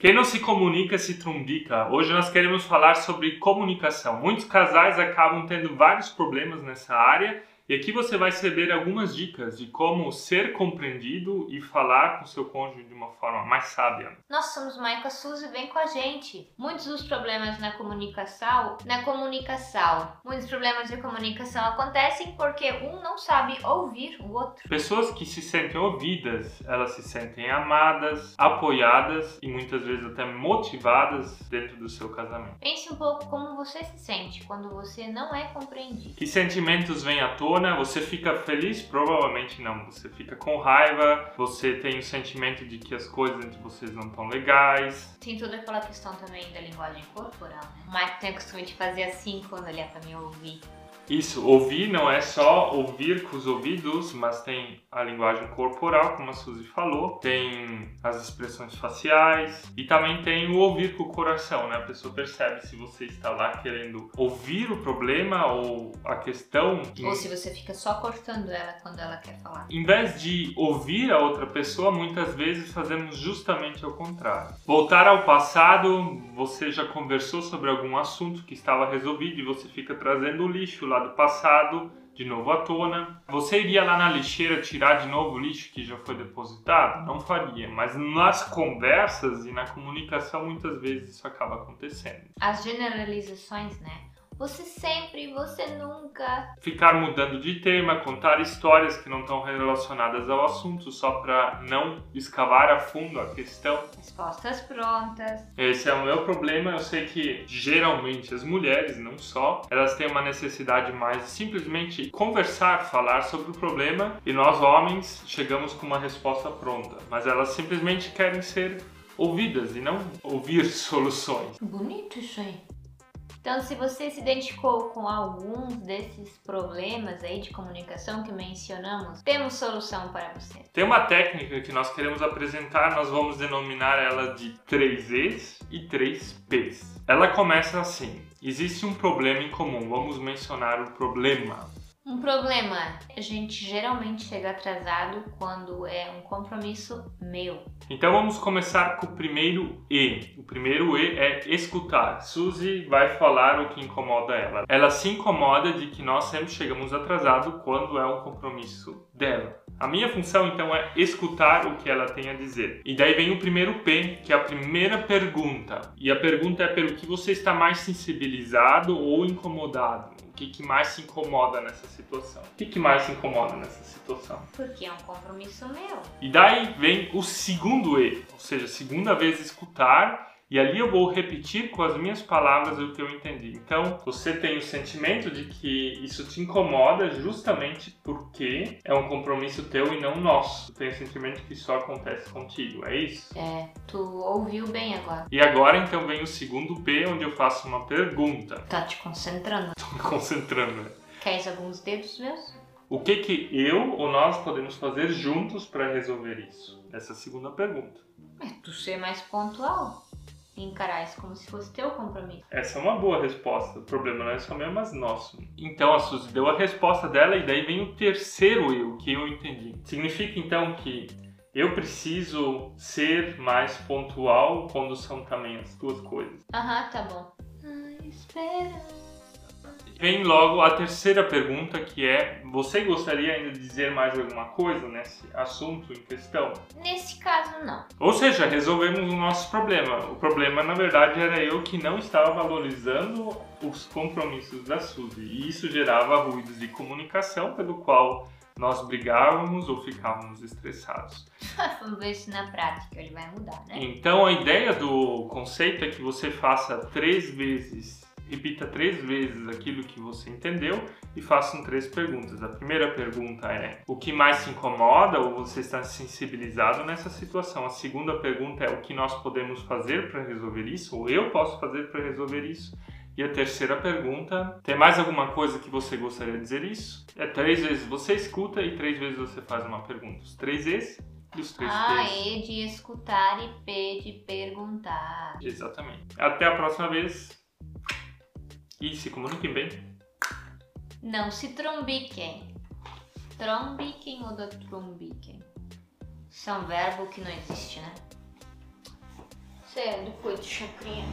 Quem não se comunica se trumbica. Hoje nós queremos falar sobre comunicação. Muitos casais acabam tendo vários problemas nessa área e aqui você vai receber algumas dicas de como ser compreendido e falar com seu cônjuge de uma forma mais sábia. Nós somos Maica Suzy, vem com a gente. Muitos dos problemas na comunicação, na comunicação, muitos problemas de comunicação acontecem porque um não sabe ouvir o outro. Pessoas que se sentem ouvidas, elas se sentem amadas, apoiadas e muitas vezes até motivadas dentro do seu casamento. Pense um pouco como você se sente quando você não é compreendido. Que sentimentos vêm à tona você fica feliz? Provavelmente não. Você fica com raiva, você tem o sentimento de que as coisas entre vocês não estão legais. Tem toda aquela questão também da linguagem corporal, né? O Mike tem o costume de fazer assim quando ele é pra me ouvir. Isso, ouvir não é só ouvir com os ouvidos, mas tem a linguagem corporal, como a Suzy falou, tem as expressões faciais e também tem o ouvir com o coração, né? A pessoa percebe se você está lá querendo ouvir o problema ou a questão. Ou se você fica só cortando ela quando ela quer falar. Em vez de ouvir a outra pessoa, muitas vezes fazemos justamente o contrário. Voltar ao passado, você já conversou sobre algum assunto que estava resolvido e você fica trazendo o lixo lá do passado de novo à tona. Você iria lá na lixeira tirar de novo o lixo que já foi depositado? Não faria, mas nas conversas e na comunicação muitas vezes isso acaba acontecendo. As generalizações, né? Você sempre, você nunca. Ficar mudando de tema, contar histórias que não estão relacionadas ao assunto só para não escavar a fundo a questão. Respostas prontas. Esse é o meu problema. Eu sei que geralmente as mulheres, não só, elas têm uma necessidade mais de simplesmente conversar, falar sobre o problema e nós homens chegamos com uma resposta pronta. Mas elas simplesmente querem ser ouvidas e não ouvir soluções. Bonito isso aí. Então, se você se identificou com alguns desses problemas aí de comunicação que mencionamos, temos solução para você. Tem uma técnica que nós queremos apresentar, nós vamos denominar ela de 3 E's e 3 P's. Ela começa assim: existe um problema em comum, vamos mencionar o problema. Um problema, a gente geralmente chega atrasado quando é um compromisso meu. Então vamos começar com o primeiro E. O primeiro E é escutar. Suzy vai falar o que incomoda ela. Ela se incomoda de que nós sempre chegamos atrasado quando é um compromisso dela. A minha função então é escutar o que ela tem a dizer. E daí vem o primeiro P, que é a primeira pergunta. E a pergunta é pelo que você está mais sensibilizado ou incomodado. O que, que mais se incomoda nessa situação? O que, que mais se incomoda nessa situação? Porque é um compromisso meu. E daí vem o segundo E, ou seja, segunda vez escutar e ali eu vou repetir com as minhas palavras o que eu entendi. Então, você tem o sentimento de que isso te incomoda justamente porque é um compromisso teu e não nosso. Tu tem o sentimento que só acontece contigo, é isso? É, tu ouviu bem agora. E agora então vem o segundo P, onde eu faço uma pergunta. Tá te concentrando. Tô me concentrando. né? Queres alguns dedos meus? O que que eu ou nós podemos fazer juntos para resolver isso? Essa é a segunda pergunta. É tu ser mais pontual. E encarar isso como se fosse teu compromisso. Essa é uma boa resposta. O problema não é só meu, mas nosso. Então a Suzy deu a resposta dela e daí vem o terceiro eu, que eu entendi. Significa então que eu preciso ser mais pontual quando são também as duas coisas. Aham, tá bom. Ai, espera. Vem logo a terceira pergunta, que é: você gostaria ainda de dizer mais alguma coisa nesse assunto em questão? Nesse caso, não. Ou seja, resolvemos o nosso problema. O problema, na verdade, era eu que não estava valorizando os compromissos da Suzy. E isso gerava ruídos de comunicação, pelo qual nós brigávamos ou ficávamos estressados. Vamos ver se na prática ele vai mudar, né? Então, a ideia do conceito é que você faça três vezes repita três vezes aquilo que você entendeu e façam três perguntas. A primeira pergunta é: o que mais te incomoda ou você está sensibilizado nessa situação? A segunda pergunta é: o que nós podemos fazer para resolver isso? Ou eu posso fazer para resolver isso? E a terceira pergunta: tem mais alguma coisa que você gostaria de dizer isso? É três vezes você escuta e três vezes você faz uma pergunta. Os três vezes e os três A, P's. E de escutar e P de perguntar. Exatamente. Até a próxima vez. E se comuniquem bem. Não se trombiquem. Trombiquem ou da trombiquem? Isso é um verbo que não existe, né? Gostei do coito chacrinha.